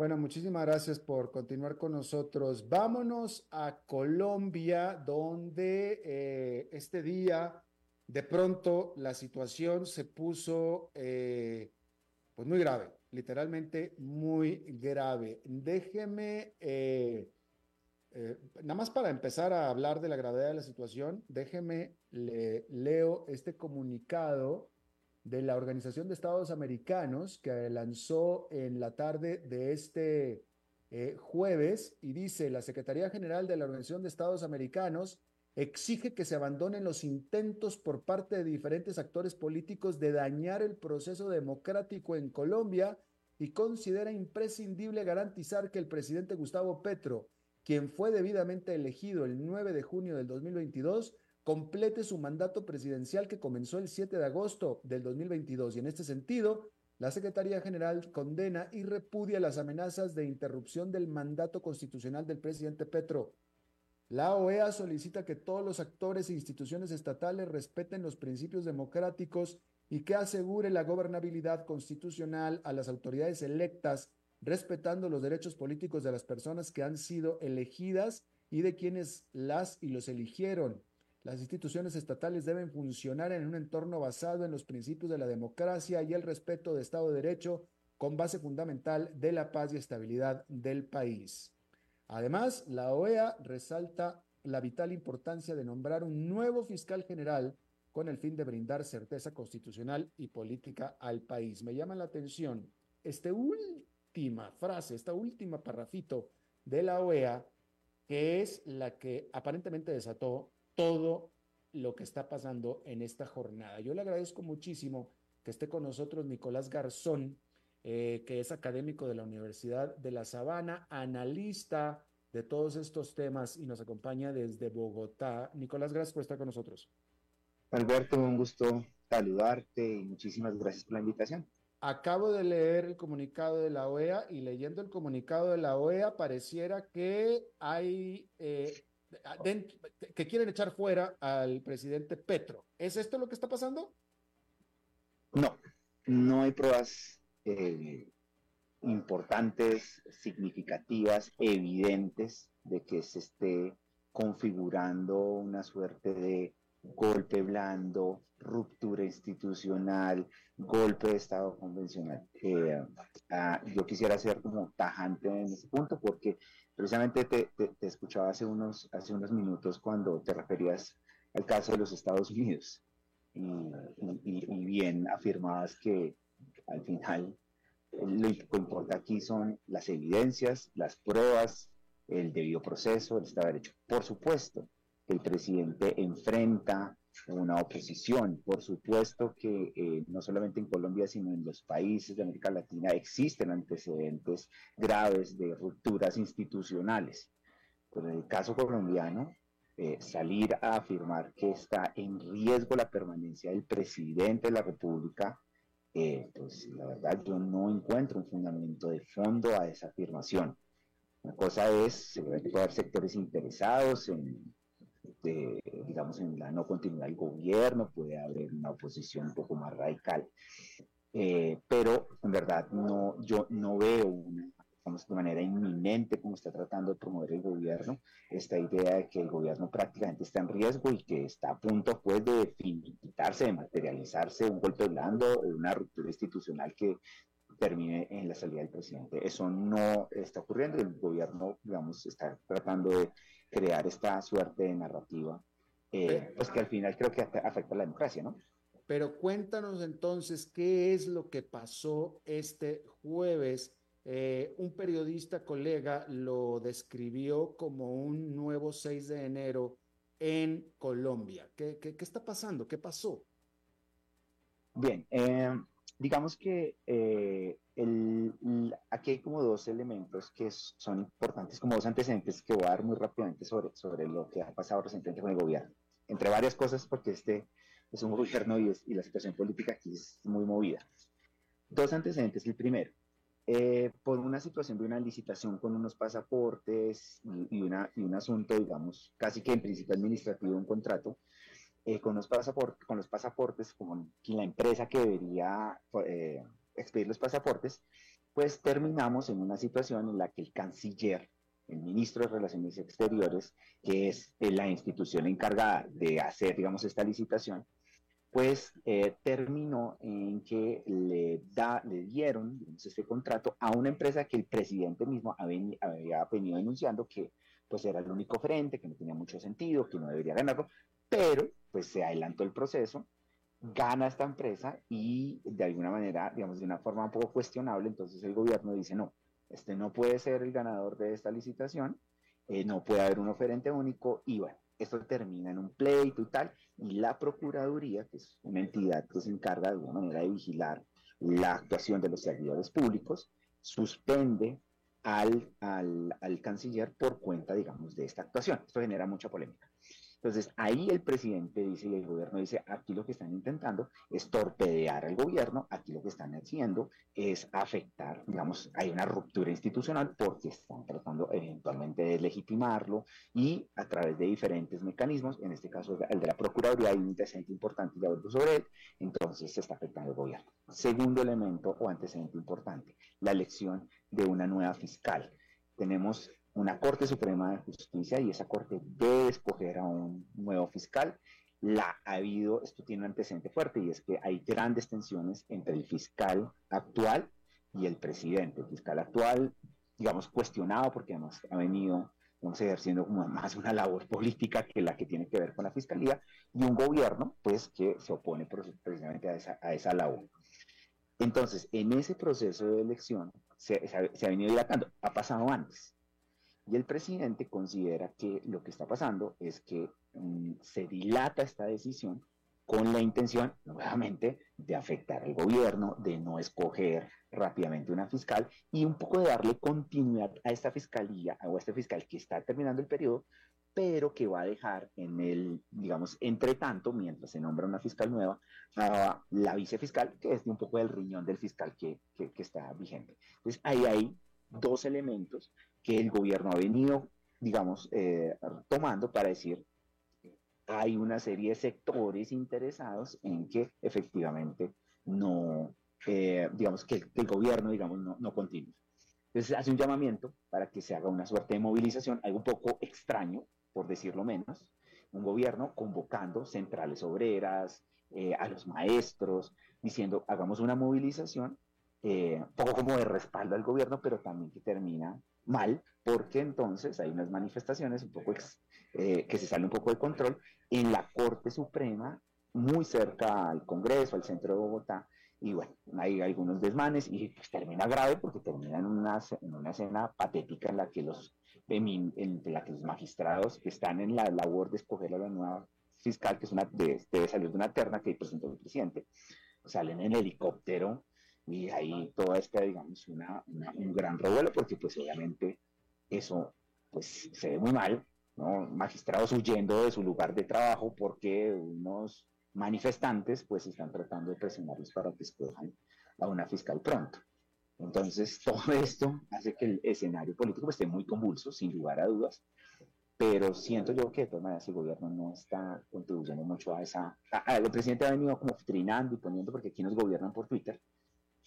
Bueno, muchísimas gracias por continuar con nosotros. Vámonos a Colombia, donde eh, este día de pronto la situación se puso eh, pues muy grave, literalmente muy grave. Déjeme, eh, nada más para empezar a hablar de la gravedad de la situación, déjeme, le, leo este comunicado de la Organización de Estados Americanos que lanzó en la tarde de este eh, jueves y dice, la Secretaría General de la Organización de Estados Americanos exige que se abandonen los intentos por parte de diferentes actores políticos de dañar el proceso democrático en Colombia y considera imprescindible garantizar que el presidente Gustavo Petro, quien fue debidamente elegido el 9 de junio del 2022, complete su mandato presidencial que comenzó el 7 de agosto del 2022. Y en este sentido, la Secretaría General condena y repudia las amenazas de interrupción del mandato constitucional del presidente Petro. La OEA solicita que todos los actores e instituciones estatales respeten los principios democráticos y que asegure la gobernabilidad constitucional a las autoridades electas, respetando los derechos políticos de las personas que han sido elegidas y de quienes las y los eligieron. Las instituciones estatales deben funcionar en un entorno basado en los principios de la democracia y el respeto de Estado de Derecho con base fundamental de la paz y estabilidad del país. Además, la OEA resalta la vital importancia de nombrar un nuevo fiscal general con el fin de brindar certeza constitucional y política al país. Me llama la atención esta última frase, esta última parrafito de la OEA, que es la que aparentemente desató todo lo que está pasando en esta jornada. Yo le agradezco muchísimo que esté con nosotros Nicolás Garzón, eh, que es académico de la Universidad de La Sabana, analista de todos estos temas y nos acompaña desde Bogotá. Nicolás, gracias por estar con nosotros. Alberto, un gusto saludarte y muchísimas gracias por la invitación. Acabo de leer el comunicado de la OEA y leyendo el comunicado de la OEA pareciera que hay eh, que quieren echar fuera al presidente Petro. ¿Es esto lo que está pasando? No, no hay pruebas eh, importantes, significativas, evidentes de que se esté configurando una suerte de golpe blando, ruptura institucional, golpe de Estado convencional. Eh, ah, yo quisiera ser como tajante en ese punto porque Precisamente te, escuchaba hace unos, hace unos minutos cuando te referías al caso de los Estados Unidos y, bien afirmabas que al final lo que importa aquí son las evidencias, las pruebas, el debido proceso, el Estado de Derecho. Por supuesto, el presidente enfrenta una oposición. Por supuesto que eh, no solamente en Colombia, sino en los países de América Latina existen antecedentes graves de rupturas institucionales. Pero en el caso colombiano, eh, salir a afirmar que está en riesgo la permanencia del presidente de la República, eh, pues la verdad yo no encuentro un fundamento de fondo a esa afirmación. Una cosa es, puede haber sectores interesados en digamos, en la no continuidad del gobierno, puede haber una oposición un poco más radical. Eh, pero en verdad no, yo no veo una, de manera inminente como está tratando de promover el gobierno, esta idea de que el gobierno prácticamente está en riesgo y que está a punto pues de finiquitarse, de materializarse un golpe blando, una ruptura institucional que termine en la salida del presidente. Eso no está ocurriendo el gobierno, digamos, está tratando de crear esta suerte de narrativa, eh, pues que al final creo que afecta a la democracia, ¿no? Pero cuéntanos entonces qué es lo que pasó este jueves. Eh, un periodista colega lo describió como un nuevo 6 de enero en Colombia. ¿Qué, qué, qué está pasando? ¿Qué pasó? Bien, eh, digamos que aquí hay como dos elementos que son importantes, como dos antecedentes que voy a dar muy rápidamente sobre, sobre lo que ha pasado recientemente con el gobierno. Entre varias cosas, porque este es un gobierno y, y la situación política aquí es muy movida. Dos antecedentes. El primero, eh, por una situación de una licitación con unos pasaportes y, una, y un asunto, digamos, casi que en principio administrativo, un contrato, eh, con, los con los pasaportes, como la empresa que debería eh, expedir los pasaportes, pues terminamos en una situación en la que el canciller, el ministro de Relaciones Exteriores, que es eh, la institución encargada de hacer, digamos, esta licitación, pues terminó en que le, da, le dieron este contrato a una empresa que el presidente mismo había, había venido denunciando que pues era el único frente, que no tenía mucho sentido, que no debería ganarlo, pero pues se adelantó el proceso, gana esta empresa y de alguna manera, digamos, de una forma un poco cuestionable, entonces el gobierno dice, no, este no puede ser el ganador de esta licitación, eh, no puede haber un oferente único y bueno, esto termina en un pleito y tal, y la Procuraduría, que es una entidad que se encarga de alguna manera de vigilar la actuación de los servidores públicos, suspende al, al, al canciller por cuenta, digamos, de esta actuación. Esto genera mucha polémica. Entonces, ahí el presidente dice y el gobierno dice, aquí lo que están intentando es torpedear al gobierno, aquí lo que están haciendo es afectar, digamos, hay una ruptura institucional porque están tratando eventualmente de legitimarlo y a través de diferentes mecanismos, en este caso el de la Procuraduría, hay un antecedente importante de aborto sobre él, entonces se está afectando al gobierno. Segundo elemento o antecedente importante, la elección de una nueva fiscal. Tenemos una Corte Suprema de Justicia y esa Corte debe escoger a un nuevo fiscal. La ha habido, esto tiene un antecedente fuerte y es que hay grandes tensiones entre el fiscal actual y el presidente. El fiscal actual, digamos, cuestionado porque además ha venido vamos, ejerciendo como más una labor política que la que tiene que ver con la fiscalía y un gobierno, pues, que se opone precisamente a esa, a esa labor. Entonces, en ese proceso de elección se, se, se ha venido dilatando. Ha pasado antes y el presidente considera que lo que está pasando es que mm, se dilata esta decisión con la intención, nuevamente, de afectar al gobierno, de no escoger rápidamente una fiscal y un poco de darle continuidad a esta fiscalía, o a este fiscal que está terminando el periodo, pero que va a dejar en el, digamos, entre tanto, mientras se nombra una fiscal nueva, a la vicefiscal, que es de un poco del riñón del fiscal que, que, que está vigente. Entonces, ahí hay dos elementos que el gobierno ha venido, digamos, eh, tomando para decir, hay una serie de sectores interesados en que efectivamente no, eh, digamos, que, el gobierno, digamos, no, no continúe. Entonces hace un llamamiento para que se haga una suerte de movilización, algo un poco extraño, por decirlo menos, un gobierno convocando centrales obreras, eh, a los maestros, diciendo, hagamos una movilización, un poco como de respaldo al gobierno, pero también que termina mal, porque entonces hay unas manifestaciones un poco eh, que se salen un poco de control en la Corte Suprema, muy cerca al Congreso, al centro de Bogotá, y bueno, hay algunos desmanes y pues, termina grave porque termina en una, en una escena patética en la que los en la que los magistrados que están en la labor de escoger a la nueva fiscal, que es una, debe salir de una terna que presentó el presidente, salen en helicóptero y ahí toda esta, digamos, una, un gran revuelo, porque pues obviamente eso pues se ve muy mal, ¿no? Magistrados huyendo de su lugar de trabajo porque unos manifestantes pues están tratando de presionarlos para que escojan a una fiscal pronto. Entonces, todo esto hace que el escenario político pues, esté muy convulso, sin lugar a dudas, pero siento yo que de todas maneras el gobierno no está contribuyendo mucho a esa... el presidente ha venido como trinando y poniendo, porque aquí nos gobiernan por Twitter,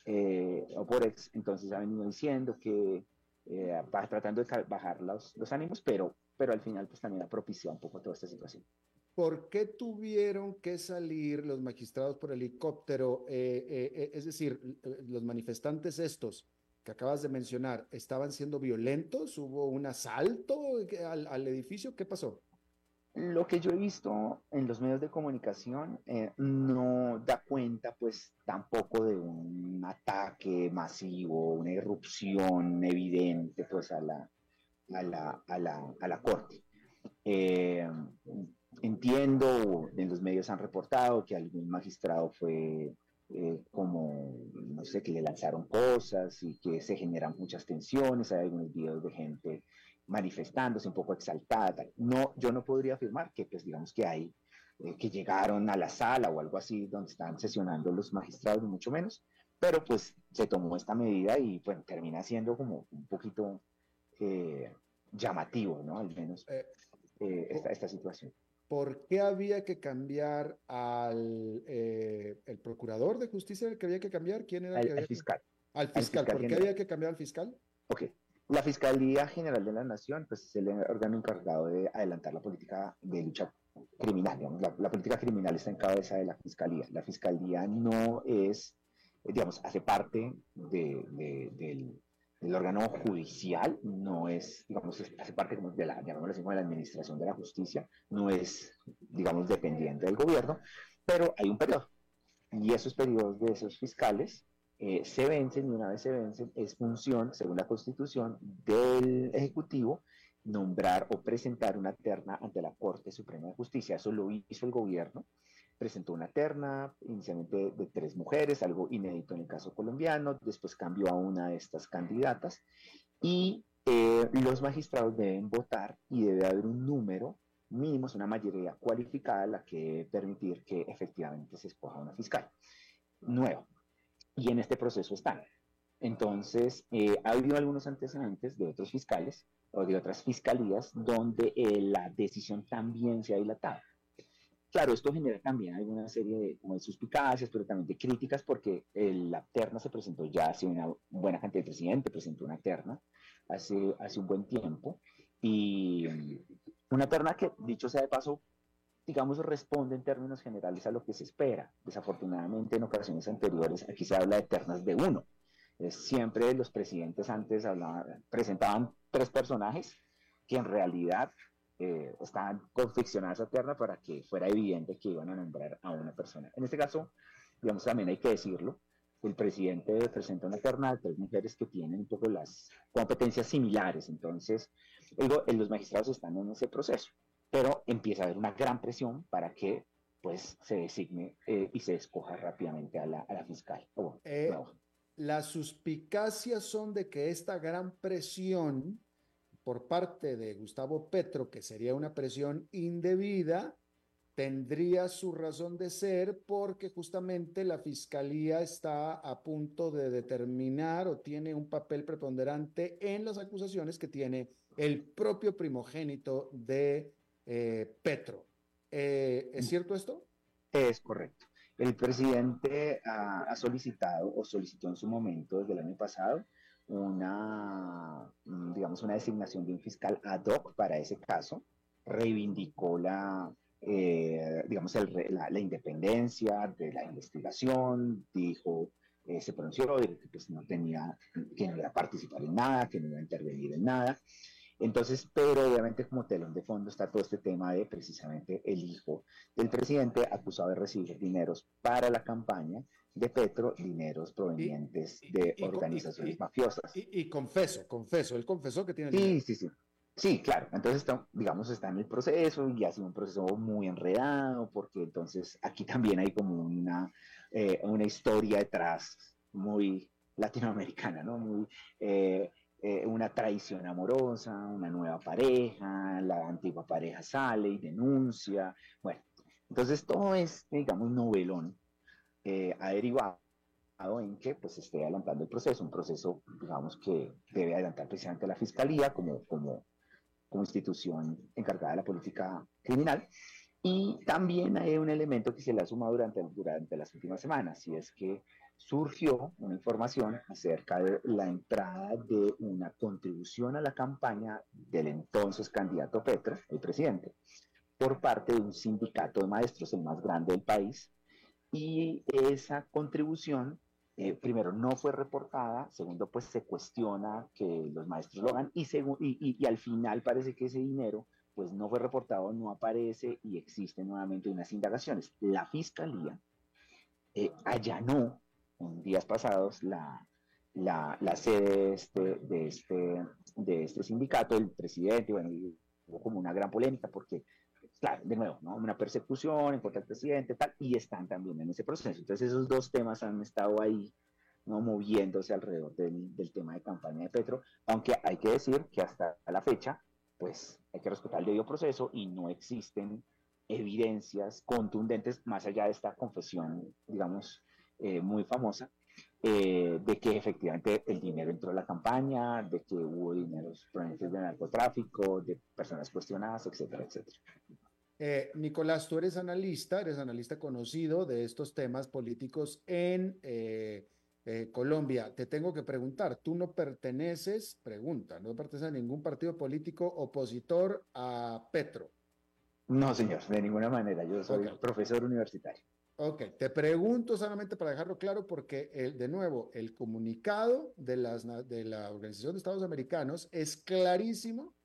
eh, o por ex, entonces ha venido diciendo que eh, va tratando de bajar los, los, ánimos, pero, pero al final pues también ha propiciado un poco toda esta situación. ¿Por qué tuvieron que salir los magistrados por helicóptero? Eh, eh es decir, los manifestantes estos que acabas de mencionar, ¿estaban siendo violentos? ¿Hubo un asalto al, al edificio? ¿Qué pasó? Lo que yo he visto en los medios de comunicación eh, no da cuenta pues tampoco de un ataque masivo, una irrupción evidente pues a la, a la, a la, a la corte. Eh, entiendo, en los medios han reportado que algún magistrado fue eh, como, no sé, que le lanzaron cosas y que se generan muchas tensiones, hay algunos videos de gente manifestándose un poco exaltada. No, yo no podría afirmar que, pues, digamos que hay, eh, que llegaron a la sala o algo así donde están sesionando los magistrados, mucho menos, pero pues se tomó esta medida y, bueno, termina siendo como un poquito eh, llamativo, ¿no? Al menos eh, esta, esta, situación. ¿Por qué había que cambiar al el procurador de justicia el que había que cambiar? ¿Quién era? el, que fiscal. Al fiscal. ¿Por qué había que cambiar al fiscal? Ok. La Fiscalía General de la Nación pues, es el órgano encargado de adelantar la política de lucha criminal. La, política criminal está en cabeza de la Fiscalía. La Fiscalía no es, digamos, hace parte de, del, órgano judicial, no es, digamos, hace parte de la, llamémoslo de la administración de la justicia, no es, digamos, dependiente del gobierno, pero hay un periodo. Y esos periodos de esos fiscales eh, se vencen y una vez se vencen es función, según la Constitución, del Ejecutivo nombrar o presentar una terna ante la Corte Suprema de Justicia. Eso lo hizo el gobierno. Presentó una terna inicialmente de, tres mujeres, algo inédito en el caso colombiano. Después cambió a una de estas candidatas y eh, los magistrados deben votar y debe haber un número mínimo, una mayoría cualificada la que permitir que efectivamente se escoja una fiscal nueva. Y en este proceso están. Entonces, eh, ha habido algunos antecedentes de otros fiscales o de otras fiscalías donde eh, la decisión también se ha dilatado. Claro, esto genera también alguna serie de, como de suspicacias, pero también de críticas, porque la terna se presentó ya hace una buena cantidad de presidente, presentó una terna hace, hace un buen tiempo, y una terna que, dicho sea de paso, digamos, responde en términos generales a lo que se espera. Desafortunadamente, en ocasiones anteriores, aquí se habla de ternas de uno. siempre los presidentes antes hablaban, presentaban tres personajes que en realidad eh, estaban confeccionadas a terna para que fuera evidente que iban a nombrar a una persona. En este caso, digamos, también hay que decirlo, el presidente presenta una terna de tres mujeres que tienen un poco las competencias similares, entonces, digo, los magistrados están en ese proceso, pero empieza a haber una gran presión para que pues se designe eh, y se escoja rápidamente a la, fiscal. Eh, las suspicacias son de que esta gran presión por parte de Gustavo Petro, que sería una presión indebida, tendría su razón de ser porque justamente la fiscalía está a punto de determinar o tiene un papel preponderante en las acusaciones que tiene el propio primogénito de eh, Petro. Eh, ¿Es cierto esto? Es correcto. El presidente ha solicitado o solicitó en su momento desde el año pasado una, mm, digamos, una designación de un fiscal ad hoc para ese caso, reivindicó la, eh, digamos, la, independencia de la investigación, dijo, eh, se pronunció, que pues, no tenía, que no iba a participar en nada, que no iba a intervenir en nada. Entonces, pero obviamente como telón de fondo está todo este tema de precisamente el hijo del presidente acusado de recibir dineros para la campaña de Petro dineros provenientes de organizaciones mafiosas. Y, confeso, confeso, él confesó que tiene Sí, sí, sí. Sí, claro. Entonces, digamos, está en el proceso y ha sido un proceso muy enredado, porque entonces aquí también hay como una, eh, una historia detrás muy latinoamericana, ¿no? Muy, eh, una traición amorosa, una nueva pareja, la antigua pareja sale y denuncia. Bueno, entonces todo es, digamos, novelón eh, ha derivado en que pues esté adelantando el proceso, un proceso, digamos, que debe adelantar precisamente la Fiscalía como, como, como institución encargada de la política criminal. Y también hay un elemento que se le ha sumado durante, durante las últimas semanas, y es que surgió una información acerca de la entrada de una contribución a la campaña del entonces candidato Petro, el presidente, por parte de un sindicato de maestros, el más grande del país, y esa contribución, eh, primero, no fue reportada, segundo, pues se cuestiona que los maestros lo hagan y, y, y, al final parece que ese dinero pues no fue reportado, no aparece y existen nuevamente unas indagaciones. La fiscalía eh, allanó en días pasados la, la, la sede de este, de, este, de este sindicato, el presidente, bueno, hubo como una gran polémica porque claro, de nuevo, ¿no? una persecución en contra del presidente, tal, y están también en ese proceso. Entonces esos dos temas han estado ahí, ¿no? moviéndose alrededor del, del tema de campaña de Petro, aunque hay que decir que hasta la fecha, pues hay que respetar el debido proceso y no existen evidencias contundentes más allá de esta confesión, digamos, eh, muy famosa, eh, de que efectivamente el dinero entró a la campaña, de que hubo dineros provenientes de narcotráfico, de personas cuestionadas, etcétera, etcétera. Eh, Nicolás, tú eres analista, eres analista conocido de estos temas políticos en eh, eh, Colombia. Te tengo que preguntar, tú no perteneces, pregunta, no perteneces a ningún partido político opositor a Petro. No, señor, de ninguna manera. Yo soy profesor universitario. Ok, te pregunto solamente para dejarlo claro porque, de nuevo, el comunicado de, las, de la Organización de Estados Americanos es clarísimo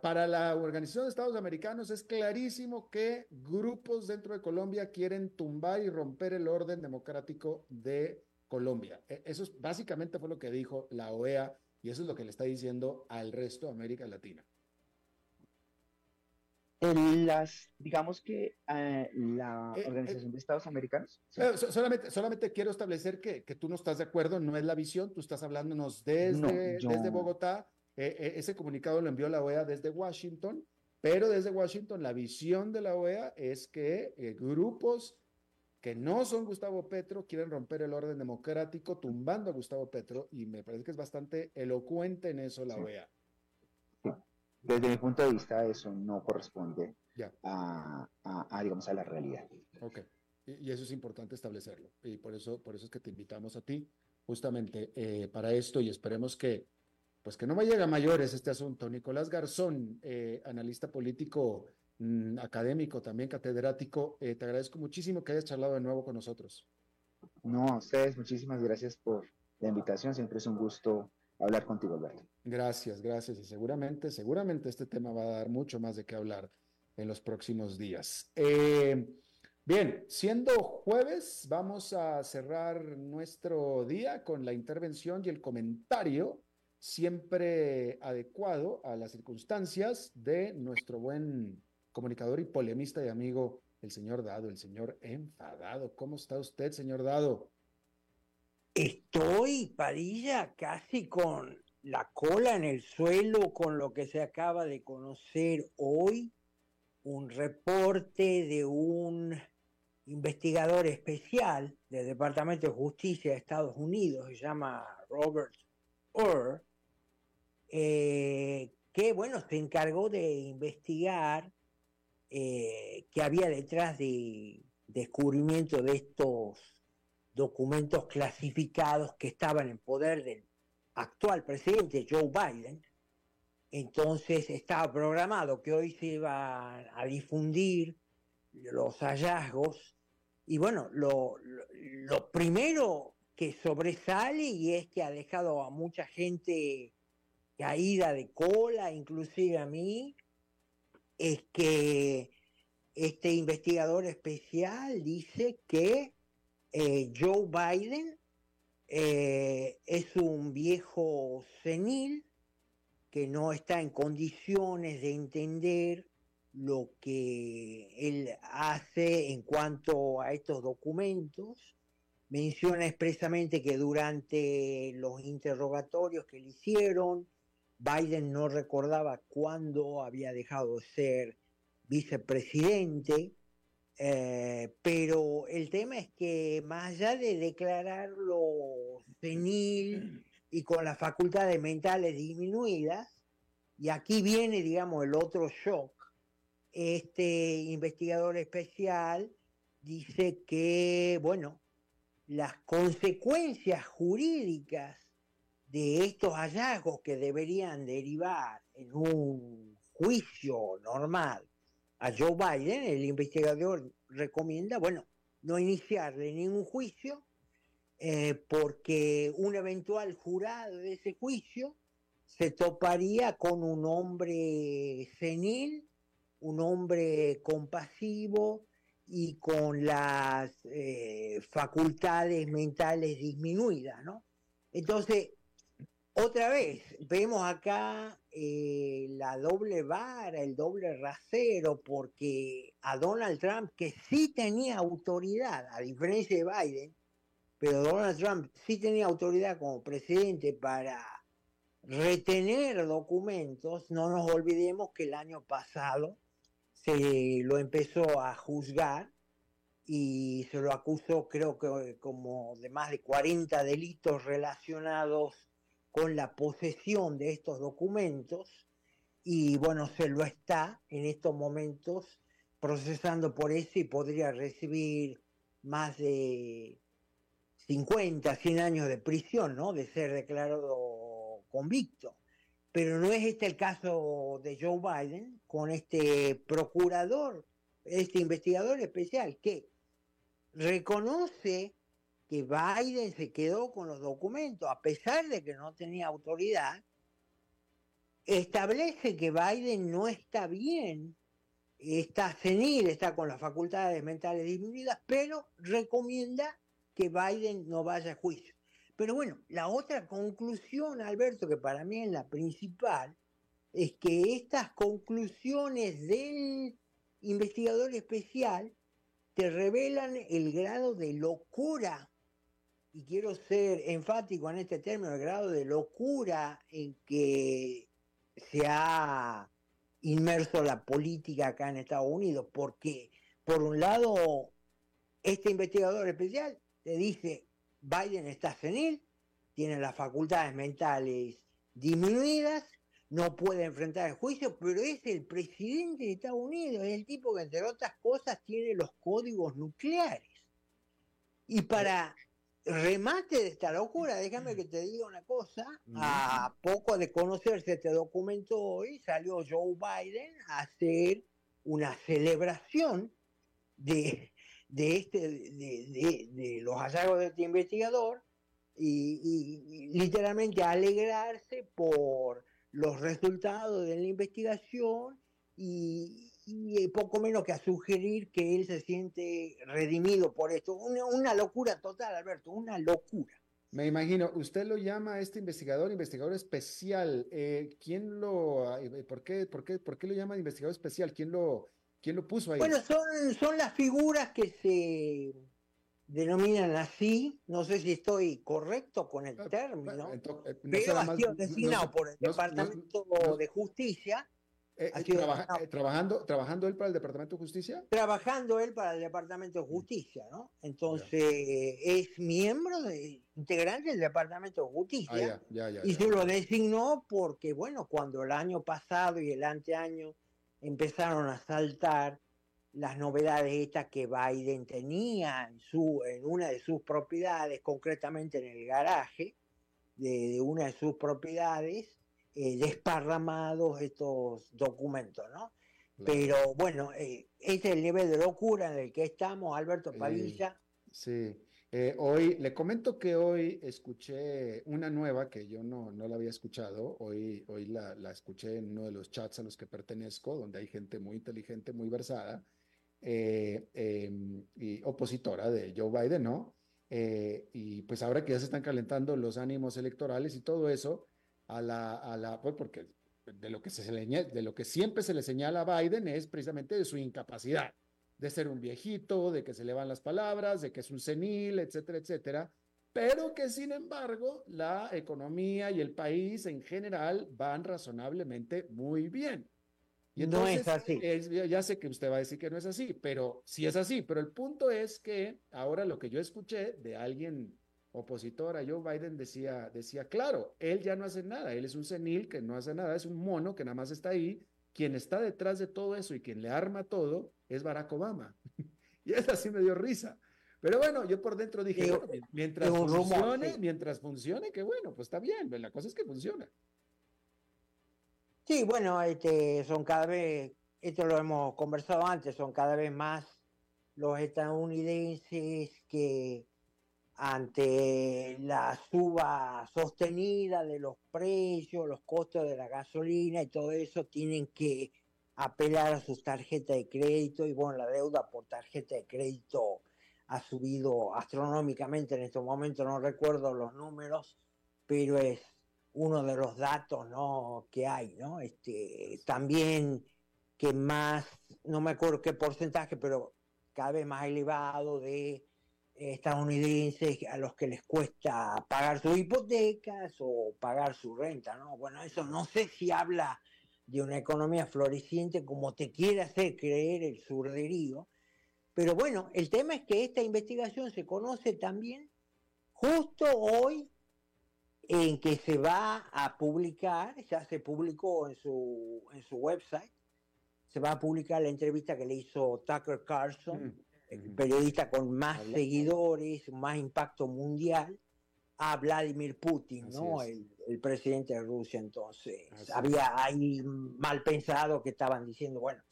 para, la Organización de Estados Americanos es clarísimo que grupos dentro de Colombia quieren tumbar y romper el orden democrático de Colombia. E, eso es, básicamente fue lo que dijo la OEA y eso es lo que le está diciendo al resto de América Latina. Las, digamos que eh, la Eh, eh, Organización de Estados Americanos. sí. Solamente, solamente quiero establecer que, que tú no estás de acuerdo, no es la visión, tú estás hablándonos desde, No, yo- desde Bogotá. Eh, eh, ese comunicado lo envió la OEA desde Washington, pero desde Washington la visión de la OEA es que grupos que no son Gustavo Petro quieren romper el orden democrático tumbando a Gustavo Petro y me parece que es bastante elocuente en eso la Sí. OEA. Desde mi punto de vista, eso no corresponde a, a- a, digamos, a la realidad. Ok, y, y eso es importante establecerlo. Y por eso, por eso es que te invitamos a ti justamente eh, para esto y esperemos que, pues que no vaya a mayores este asunto. Nicolás Garzón, eh, analista político, mm, académico, también catedrático, eh, te agradezco muchísimo que hayas charlado de nuevo con nosotros. No, a ustedes, muchísimas gracias por la invitación. Siempre es un gusto hablar contigo, Alberto. Gracias, gracias. Y seguramente, seguramente este tema va a dar mucho más de qué hablar en los próximos días. Eh, bien, siendo jueves, vamos a cerrar nuestro día con la intervención y el comentario siempre adecuado a las circunstancias de nuestro buen comunicador y polemista y amigo, el señor Dado, el señor enfadado. ¿Cómo está usted, señor Dado? Estoy, Padilla, casi con la cola en el suelo con lo que se acaba de conocer hoy, un reporte de un investigador especial del Departamento de Justicia de Estados Unidos, se llama Robert Orr, eh, que, bueno, se encargó de investigar eh, qué había detrás de descubrimiento de estos documentos clasificados que estaban en poder del actual presidente Joe Biden. Entonces estaba programado que hoy se iban a difundir los hallazgos. Y bueno, lo, primero que sobresale y es que ha dejado a mucha gente caída de cola, inclusive a mí, es que este investigador especial dice que eh, Joe Biden eh, es un viejo senil que no está en condiciones de entender lo que él hace en cuanto a estos documentos. Menciona expresamente que durante los interrogatorios que le hicieron, Biden no recordaba cuándo había dejado de ser vicepresidente, eh, pero el tema es que más allá de declararlo senil y con las facultades mentales disminuidas, y aquí viene, digamos, el otro shock, este investigador especial dice que, bueno, las consecuencias jurídicas de estos hallazgos que deberían derivar en un juicio normal a Joe Biden, el investigador recomienda, bueno, no iniciarle ningún juicio, eh, porque un eventual jurado de ese juicio se toparía con un hombre senil, un hombre compasivo y con las eh, facultades mentales disminuidas, ¿no? Entonces, otra vez, vemos acá eh, la doble vara, el doble rasero, porque a Donald Trump, que sí tenía autoridad, a diferencia de Biden, pero Donald Trump sí tenía autoridad como presidente para retener documentos, no nos olvidemos que el año pasado se lo empezó a juzgar y se lo acusó creo que como de más de 40 delitos relacionados con la posesión de estos documentos y bueno, se lo está en estos momentos procesando por eso y podría recibir más de 50, 100 años de prisión, ¿no? De ser declarado convicto. Pero no es este el caso de Joe Biden con este procurador, este investigador especial que reconoce que Biden se quedó con los documentos a pesar de que no tenía autoridad, establece que Biden no está bien, está senil, está con las facultades mentales disminuidas, pero recomienda que Biden no vaya a juicio. Pero bueno, la otra conclusión, Alberto, que para mí es la principal, es que estas conclusiones del investigador especial te revelan el grado de locura, y quiero ser enfático en este término, el grado de locura en que se ha inmerso la política acá en Estados Unidos, porque por un lado, este investigador especial te dice, Biden está senil, tiene las facultades mentales disminuidas, no puede enfrentar el juicio, pero es el presidente de Estados Unidos, es el tipo que entre otras cosas tiene los códigos nucleares. Y para remate de esta locura, déjame que te diga una cosa, a poco de conocerse este documento hoy, salió Joe Biden a hacer una celebración de, de, este, de, de, los hallazgos de este investigador y, y literalmente alegrarse por los resultados de la investigación y, y poco menos que a sugerir que él se siente redimido por esto. Una, una, locura total, Alberto, una locura. Me imagino, usted lo llama a este investigador, investigador especial. Eh, ¿Quién lo, eh, por qué, por qué, por qué lo llama investigador especial? ¿Quién lo, quién lo puso ahí? Bueno, son, son las figuras que se denominan así, no sé si estoy correcto con el ah, término, Entonces, no pero ha sido designado no, por el no, Departamento de Justicia eh, eh, trabajando, ¿Trabajando él para el Departamento de Justicia? Trabajando él para el Departamento de Justicia, ¿no? Entonces, es miembro, de, integrante del Departamento de Justicia. Ah, y se lo designó porque, bueno, cuando el año pasado y el anteaño empezaron a saltar las novedades estas que Biden tenía en, su, en una de sus propiedades, concretamente en el garaje de una de sus propiedades, eh, desparramados estos documentos, ¿no? Pero bueno, eh, este es el nivel de locura en el que estamos, Alberto Padilla. sí, eh, hoy le comento que hoy escuché una nueva que yo no, no la había escuchado, hoy, hoy la, la, escuché en uno de los chats a los que pertenezco, donde hay gente muy inteligente, muy versada, em, y opositora de Joe Biden, ¿no? y pues ahora que ya se están calentando los ánimos electorales y todo eso, a la, a la pues porque de lo, que se de lo que siempre se le señala a Biden es precisamente de su incapacidad, de ser un viejito, de que se le van las palabras, de que es un senil, etcétera, etcétera, pero que sin embargo la economía y el país en general van razonablemente muy bien. Y no es así. ya sé que usted va a decir que no es así, pero sí es así. Pero el punto es que ahora lo que yo escuché de alguien opositor a Joe Biden decía, decía, claro, él ya no hace nada, él es un senil que no hace nada, es un mono que nada más está ahí, quien está detrás de todo eso y quien le arma todo es Barack Obama. y eso así me dio risa. Pero bueno, yo por dentro dije, mientras funcione, mientras funcione, que bueno, pues está bien, la cosa es que funciona. Sí, bueno, este, son cada vez, esto lo hemos conversado antes, son cada vez más los estadounidenses que ante la suba sostenida de los precios, los costos de la gasolina y todo eso, tienen que apelar a sus tarjetas de crédito y bueno, la deuda por tarjeta de crédito ha subido astronómicamente en estos momentos, no recuerdo los números, pero es uno de los datos ¿no? que hay, ¿no? Este, también que más, no me acuerdo qué porcentaje, pero cada vez más elevado de estadounidenses a los que les cuesta pagar sus hipotecas o pagar su renta, ¿no? Bueno, eso no sé si habla de una economía floreciente como te quiere hacer creer el surderío, pero bueno, el tema es que esta investigación se conoce también justo hoy en que se va a publicar, ya se publicó en su, en su website, se va a publicar la entrevista que le hizo Tucker Carlson. Mm periodista con más seguidores, más impacto mundial, a Vladimir Putin, ¿no? El, presidente de Rusia. Entonces, había ahí mal pensado que estaban diciendo, bueno,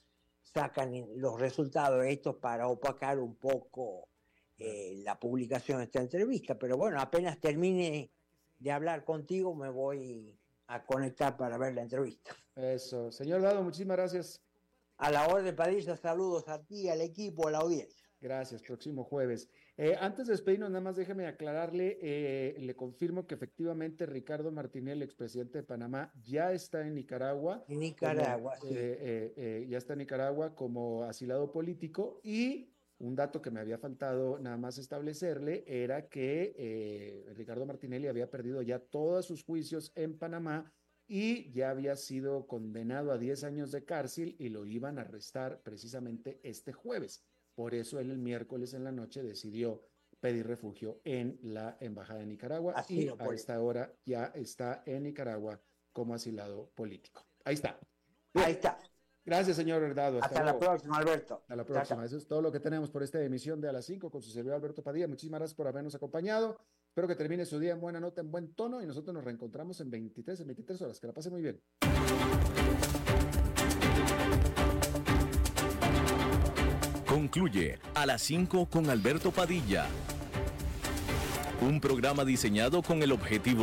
sacan los resultados de esto para opacar un poco eh, la publicación de esta entrevista. Pero bueno, apenas termine de hablar contigo, me voy a conectar para ver la entrevista. Eso. Señor Dado, muchísimas gracias. A la orden, Padilla, saludos a ti, al equipo, a la audiencia. Gracias, próximo jueves. Eh, antes de despedirnos, nada más déjeme aclararle, eh, le confirmo que efectivamente Ricardo Martinelli, expresidente de Panamá, ya está en Nicaragua. En Nicaragua, como, sí. eh, ya está en Nicaragua como asilado político y un dato que me había faltado nada más establecerle era que Ricardo Martinelli había perdido ya todos sus juicios en Panamá y ya había sido condenado a 10 años de cárcel y lo iban a arrestar precisamente este jueves. Por eso él el miércoles en la noche decidió pedir refugio en la Embajada de Nicaragua Así y a esta hora ya está en Nicaragua como asilado político. Ahí está. Ahí está. Gracias, señor Herdado. Hasta, Hasta la próxima, Alberto. Hasta la próxima. Eso es todo lo que tenemos por esta emisión de A las 5 con su servidor Alberto Padilla. Muchísimas gracias por habernos acompañado. Espero que termine su día en buena nota, en buen tono y nosotros nos reencontramos en 23, en 23 horas. Que la pase muy bien. Concluye a las 5 con Alberto Padilla. Un programa diseñado con el objetivo